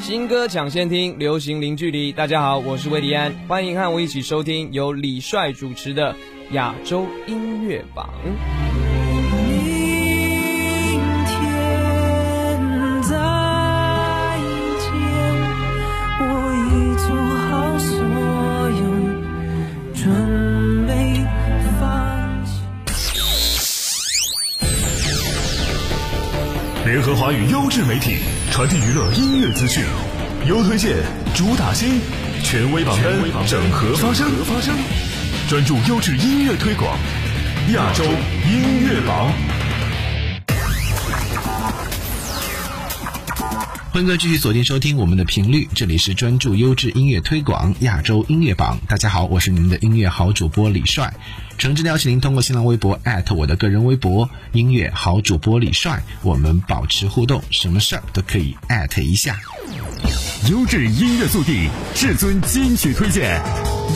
新歌抢先听，流行零距离。大家好，我是魏迪安，欢迎和我一起收听由李帅主持的亚洲音乐榜。明天再见，我已做好所有准备。放弃联合华语优质媒体，传递娱乐音乐资讯，优推荐，主打新，权威榜单，整合发声，专注优质音乐推广，亚洲音乐榜。欢迎各位继续锁定收听我们的频率，这里是专注优质音乐推广亚洲音乐榜。大家好，我是你们的音乐好主播李帅。诚挚邀请您通过新浪微博我的个人微博“音乐好主播李帅”，我们保持互动，什么事儿都可以一下。优质音乐速递，至尊金曲推荐，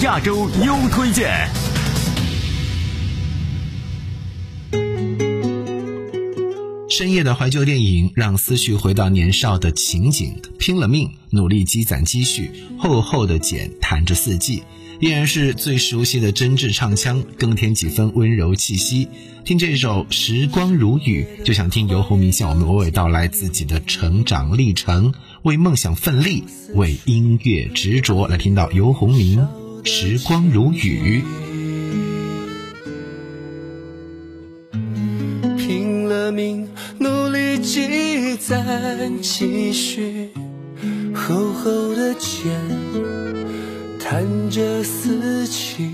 亚洲优推荐。深夜的怀旧电影，让思绪回到年少的情景。拼了命，努力积攒积蓄，厚厚的茧弹着四季，依然是最熟悉的真挚唱腔，更添几分温柔气息。听这首《时光如雨》，就想听游鸿明向我们娓娓道来自己的成长历程，为梦想奋力，为音乐执着。来听到游鸿明《时光如雨》。拼了命努力。积攒积蓄，厚厚的茧看着四季，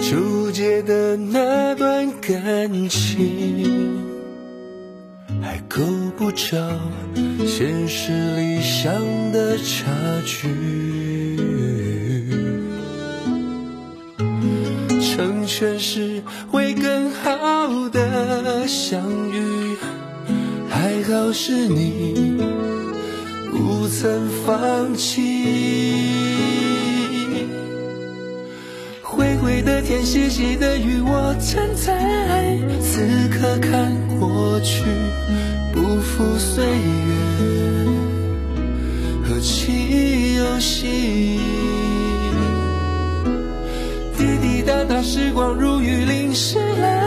纠结的那段感情，还够不着现实理想的差距。成全是为更好的相遇，还好是你曾放弃。灰灰的天，细细的雨，我站在此刻看过去，不负岁月，何其有幸。滴滴答答时光如雨淋湿了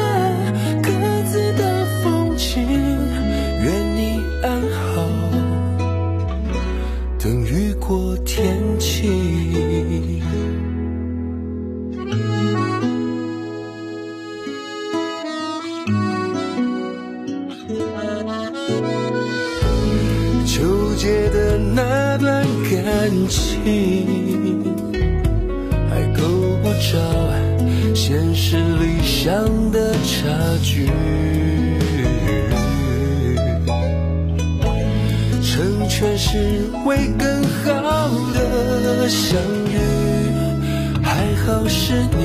情，还够不着。现实理想的差距，成全是为更好的相遇，还好是你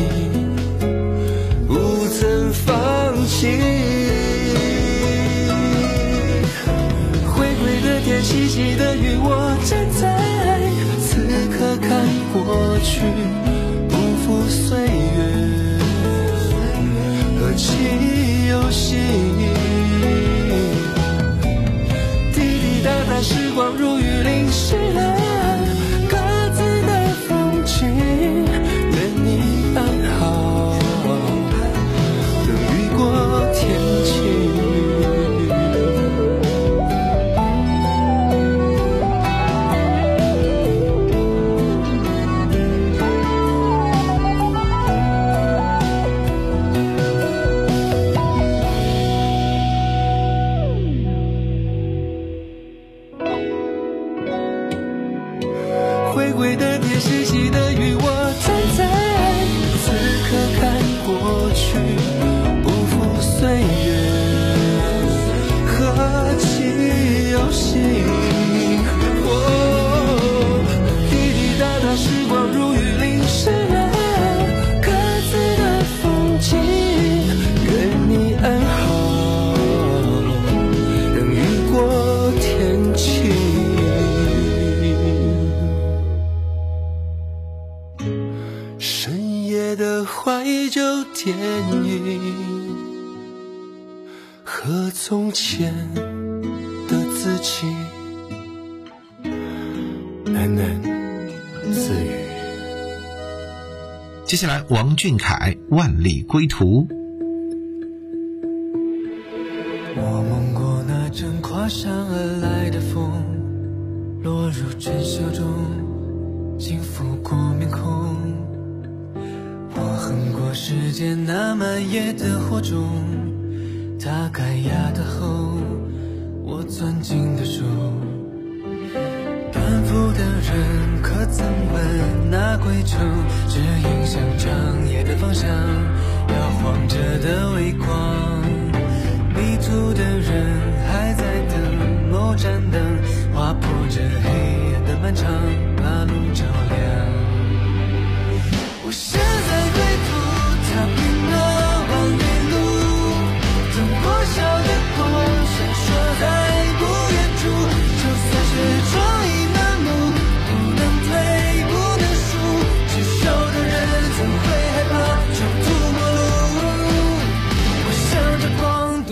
不曾放弃。灰灰的天，细细的雨，我在看过去，不负岁月。何其有幸，滴滴答答，时光如雨淋湿了下来，王俊凯《万里归途》。我梦过那阵跨山而来的风，落入尘嚣中，轻拂过面孔。我恨过时间那漫野的火种，它盖压的后，我攥紧的手。途的人可曾问那归程，指引向长夜的方向，摇晃着的微光。迷途的人还在等某盏灯，划破这黑夜的漫长，把路照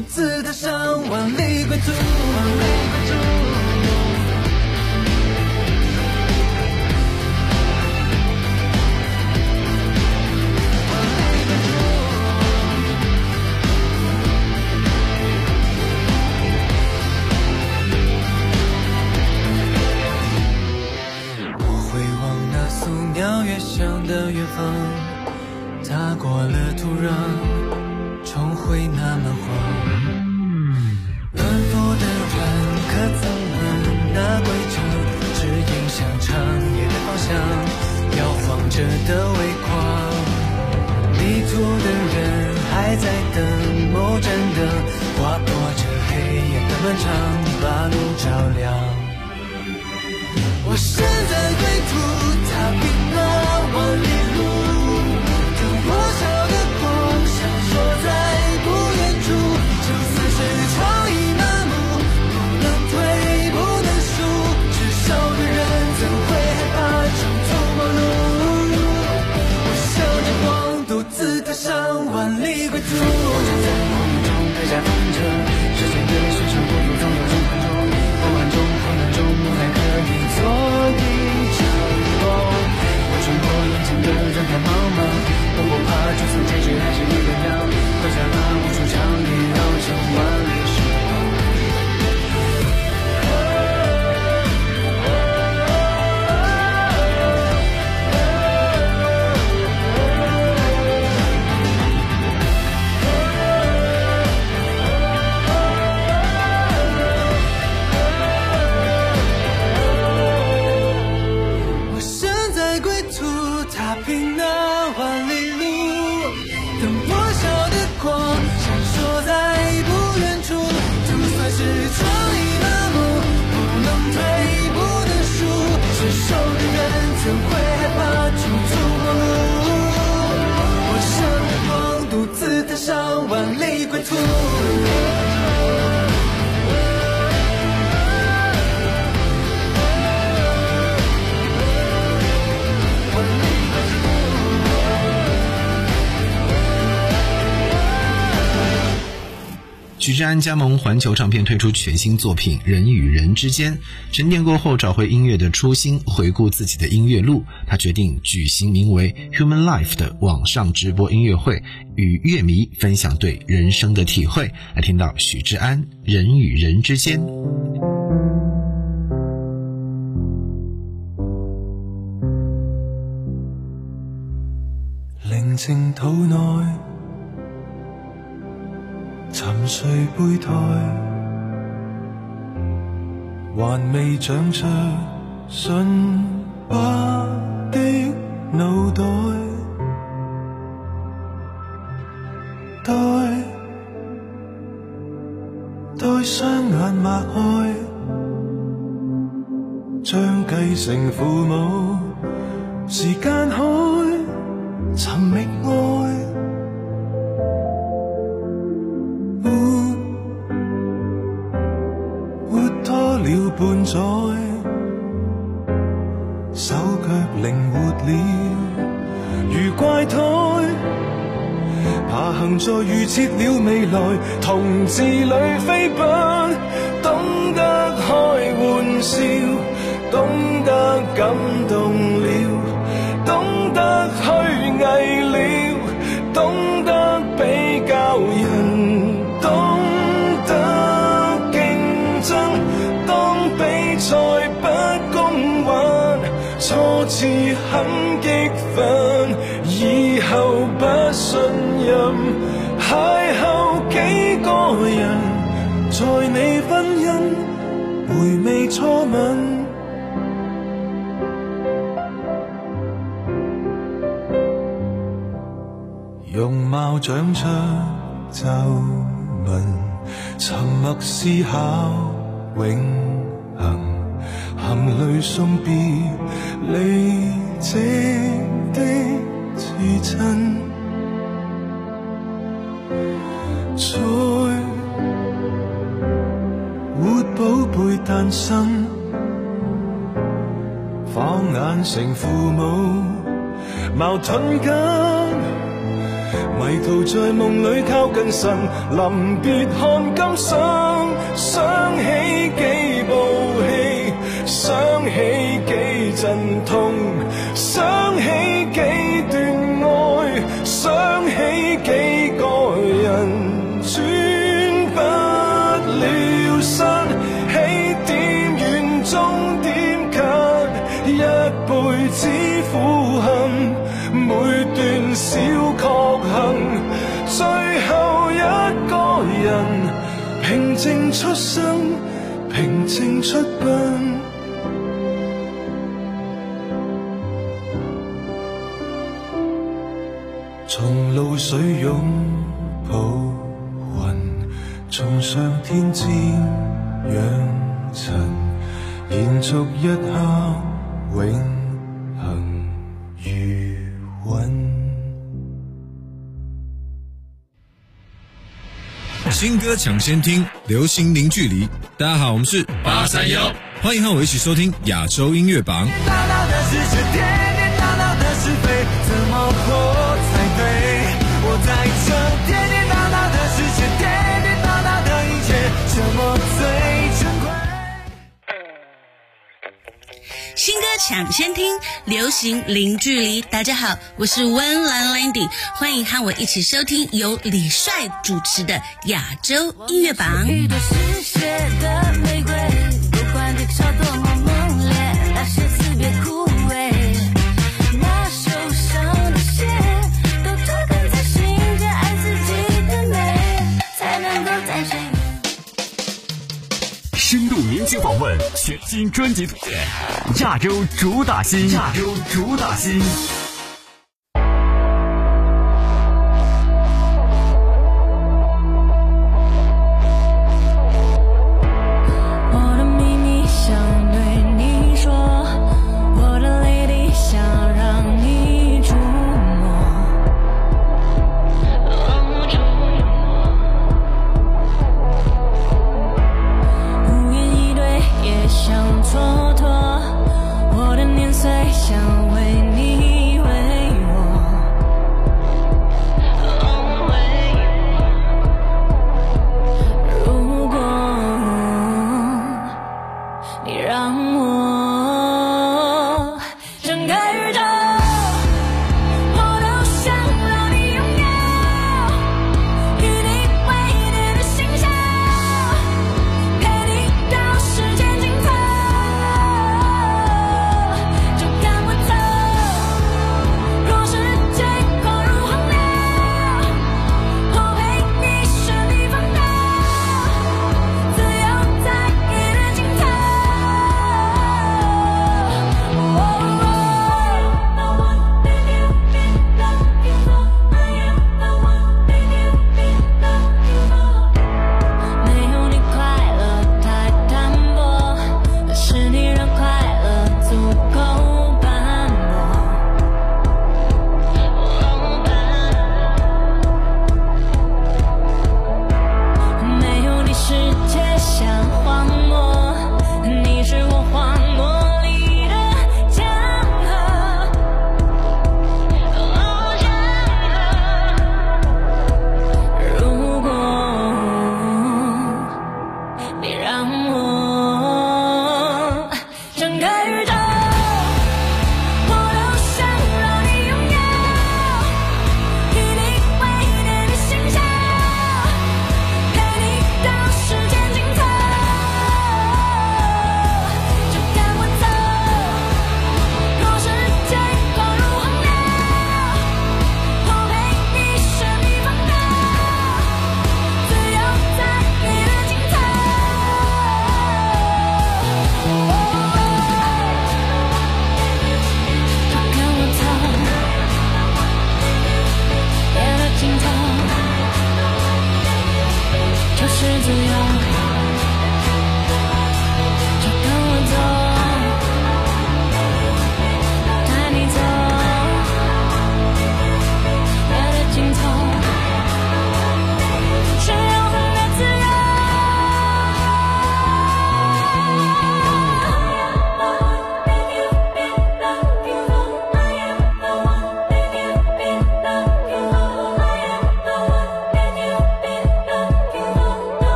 独自踏上万里归途。万里归途把路照亮。我现在归途，的人海茫茫，我不怕，就算结局还是一个样。许志安加盟环球唱片推出全新作品《人与人之间》，沉淀过后找回音乐的初心，回顾自己的音乐路，他决定举行名为《Human Life》的网上直播音乐会，与乐迷分享对人生的体会。来听到许志安《人与人之间》。寧靜肚內，沉睡胚胎，還未長出純白的腦袋，待待雙眼擘開，將繼承父母，時間海。同志里初吻。容貌长出皱纹，沉默思考永恒，含泪送别离席的至亲，会诞生，放眼成父母，矛盾紧。迷途在梦里靠近神，临别看今生，想起几部戏，想起几阵痛，想起几段爱，想起几苦恨。每段小确幸，最后一个人平静出生，平静出殡。从露水拥抱云，从上天瞻仰尘，延续一刻永新歌抢先听，流行零距离。大家好，我们是八三幺，欢迎和我一起收听亚洲音乐榜。抢先听，流行零距离。大家好，我是温兰兰迪欢迎和我一起收听由李帅主持的亚洲音乐榜。请访问，全新专辑图鉴，亚洲主打新，亚洲主打新。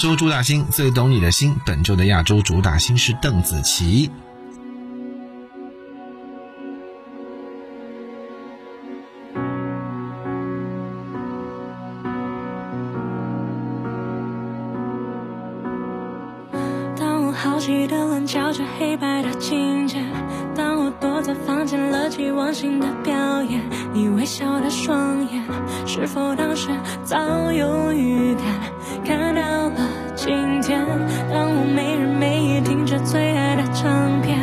洲主打星最懂你的心，本周的亚洲主打星是邓紫棋。当我好奇的棱角着黑白的情节，当我躲在房间了期望性的表演，你微笑的双眼，是否当时早有预感？看到了今天，当我没日没夜听着最爱的唱片，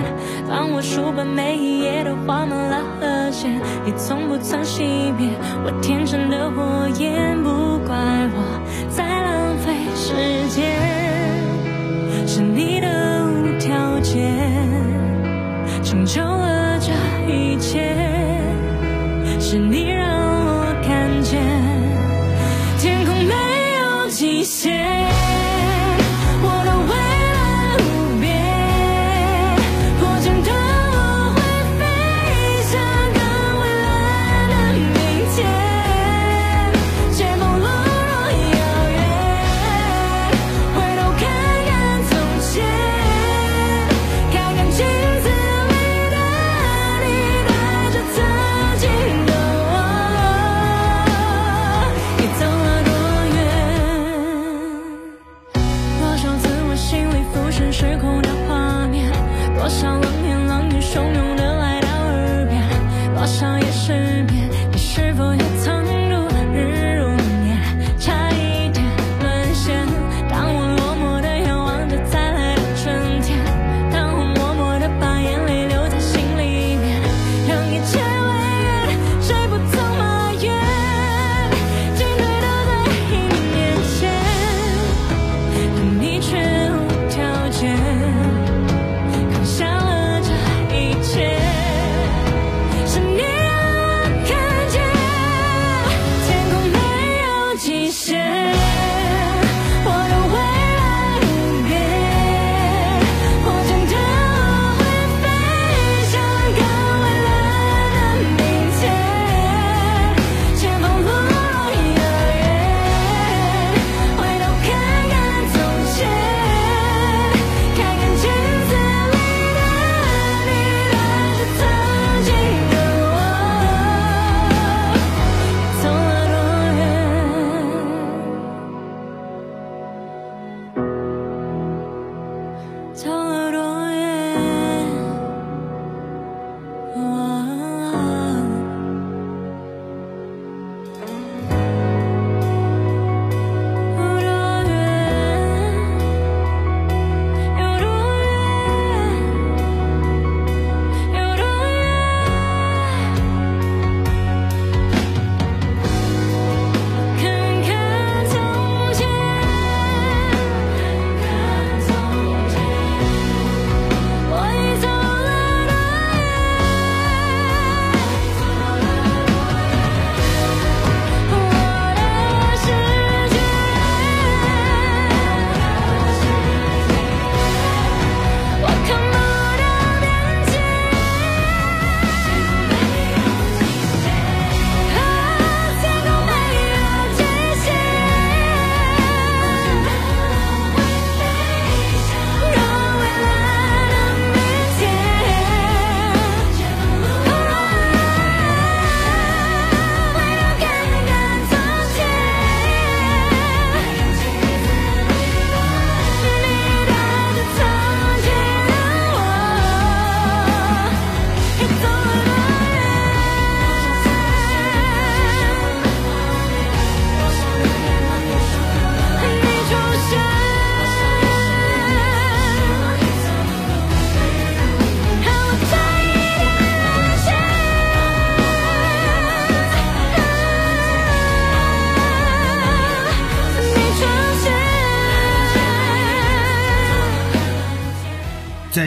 当我书本每一页都画满了和弦，你从不曾熄灭我天真的火焰，不怪我在浪费时间。是你的无条件成就了这一切，是你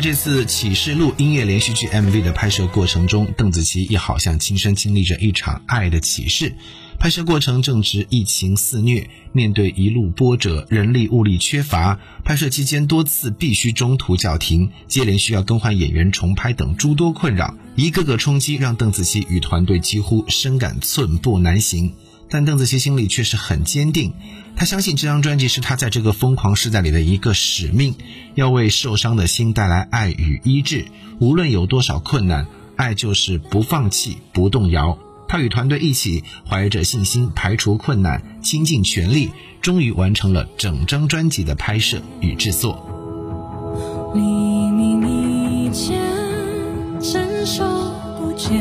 在这次《启示录》音乐连续剧 MV 的拍摄过程中，邓紫棋也好像亲身经历着一场爱的启示。拍摄过程正值疫情肆虐，面对一路波折，人力物力缺乏，拍摄期间多次必须中途叫停，接连需要更换演员、重拍等诸多困扰，一个个冲击让邓紫棋与团队几乎深感寸步难行。但邓紫棋心里却是很坚定。他相信这张专辑是他在这个疯狂时代里的一个使命，要为受伤的心带来爱与医治。无论有多少困难，爱就是不放弃、不动摇。他与团队一起，怀着信心排除困难，倾尽全力，终于完成了整张专辑的拍摄与制作。黎明以前，伸手不见，